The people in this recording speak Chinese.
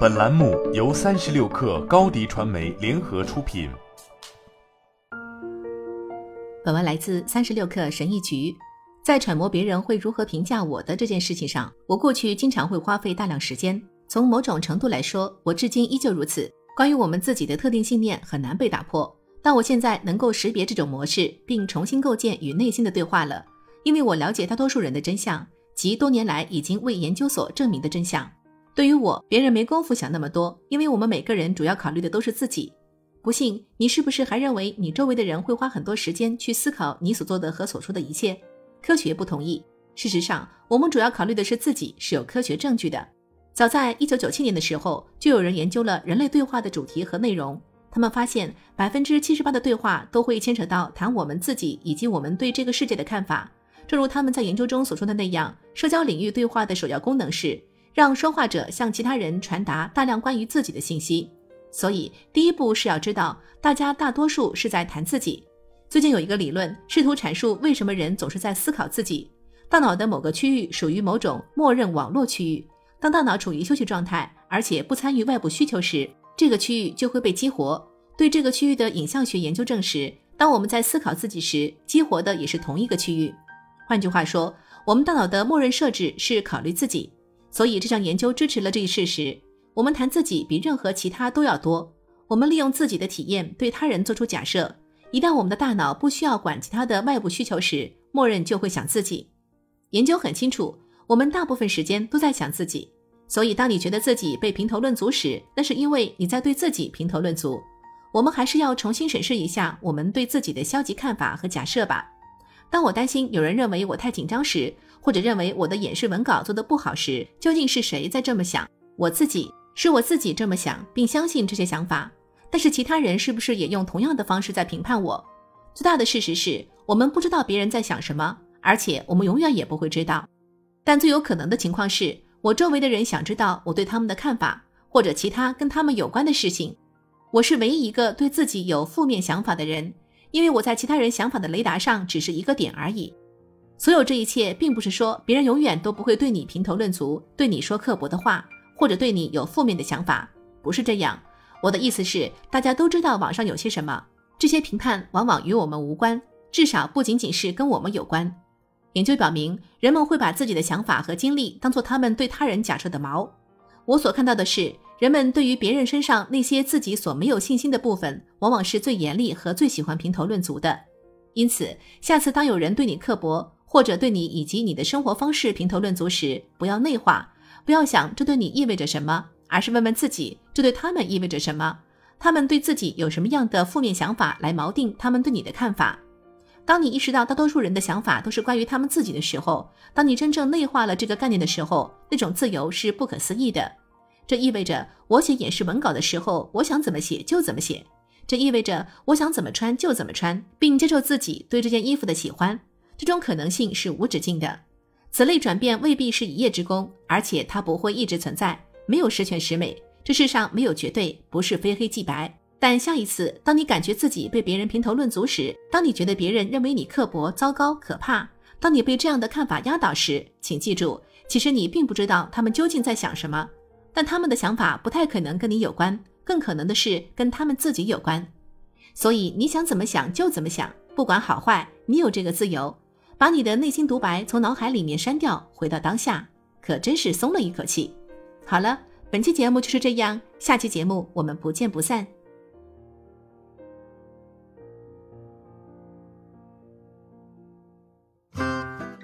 本栏目由三十六氪高低传媒联合出品。本文来自三十六氪神译局。在揣摩别人会如何评价我的这件事情上，我过去经常会花费大量时间。从某种程度来说，我至今依旧如此。关于我们自己的特定信念很难被打破，但我现在能够识别这种模式，并重新构建与内心的对话了，因为我了解大多数人的真相。及多年来已经为研究所证明的真相，对于我，别人没工夫想那么多，因为我们每个人主要考虑的都是自己。不信，你是不是还认为你周围的人会花很多时间去思考你所做的和所说的一切？科学不同意。事实上，我们主要考虑的是自己，是有科学证据的。早在一九九七年的时候，就有人研究了人类对话的主题和内容，他们发现百分之七十八的对话都会牵扯到谈我们自己以及我们对这个世界的看法。正如他们在研究中所说的那样，社交领域对话的首要功能是让说话者向其他人传达大量关于自己的信息。所以，第一步是要知道大家大多数是在谈自己。最近有一个理论试图阐述为什么人总是在思考自己。大脑的某个区域属于某种默认网络区域。当大脑处于休息状态，而且不参与外部需求时，这个区域就会被激活。对这个区域的影像学研究证实，当我们在思考自己时，激活的也是同一个区域。换句话说，我们大脑的默认设置是考虑自己，所以这项研究支持了这一事实。我们谈自己比任何其他都要多。我们利用自己的体验对他人做出假设。一旦我们的大脑不需要管其他的外部需求时，默认就会想自己。研究很清楚，我们大部分时间都在想自己。所以，当你觉得自己被评头论足时，那是因为你在对自己评头论足。我们还是要重新审视一下我们对自己的消极看法和假设吧。当我担心有人认为我太紧张时，或者认为我的演示文稿做得不好时，究竟是谁在这么想？我自己，是我自己这么想，并相信这些想法。但是其他人是不是也用同样的方式在评判我？最大的事实是我们不知道别人在想什么，而且我们永远也不会知道。但最有可能的情况是我周围的人想知道我对他们的看法，或者其他跟他们有关的事情。我是唯一一个对自己有负面想法的人。因为我在其他人想法的雷达上只是一个点而已。所有这一切，并不是说别人永远都不会对你评头论足，对你说刻薄的话，或者对你有负面的想法，不是这样。我的意思是，大家都知道网上有些什么，这些评判往往与我们无关，至少不仅仅是跟我们有关。研究表明，人们会把自己的想法和经历当做他们对他人假设的锚。我所看到的是。人们对于别人身上那些自己所没有信心的部分，往往是最严厉和最喜欢评头论足的。因此，下次当有人对你刻薄，或者对你以及你的生活方式评头论足时，不要内化，不要想这对你意味着什么，而是问问自己，这对他们意味着什么？他们对自己有什么样的负面想法来锚定他们对你的看法？当你意识到大多数人的想法都是关于他们自己的时候，当你真正内化了这个概念的时候，那种自由是不可思议的。这意味着我写演示文稿的时候，我想怎么写就怎么写。这意味着我想怎么穿就怎么穿，并接受自己对这件衣服的喜欢。这种可能性是无止境的。此类转变未必是一夜之功，而且它不会一直存在。没有十全十美，这世上没有绝对，不是非黑即白。但下一次，当你感觉自己被别人评头论足时，当你觉得别人认为你刻薄、糟糕、可怕，当你被这样的看法压倒时，请记住，其实你并不知道他们究竟在想什么。但他们的想法不太可能跟你有关，更可能的是跟他们自己有关。所以你想怎么想就怎么想，不管好坏，你有这个自由。把你的内心独白从脑海里面删掉，回到当下，可真是松了一口气。好了，本期节目就是这样，下期节目我们不见不散。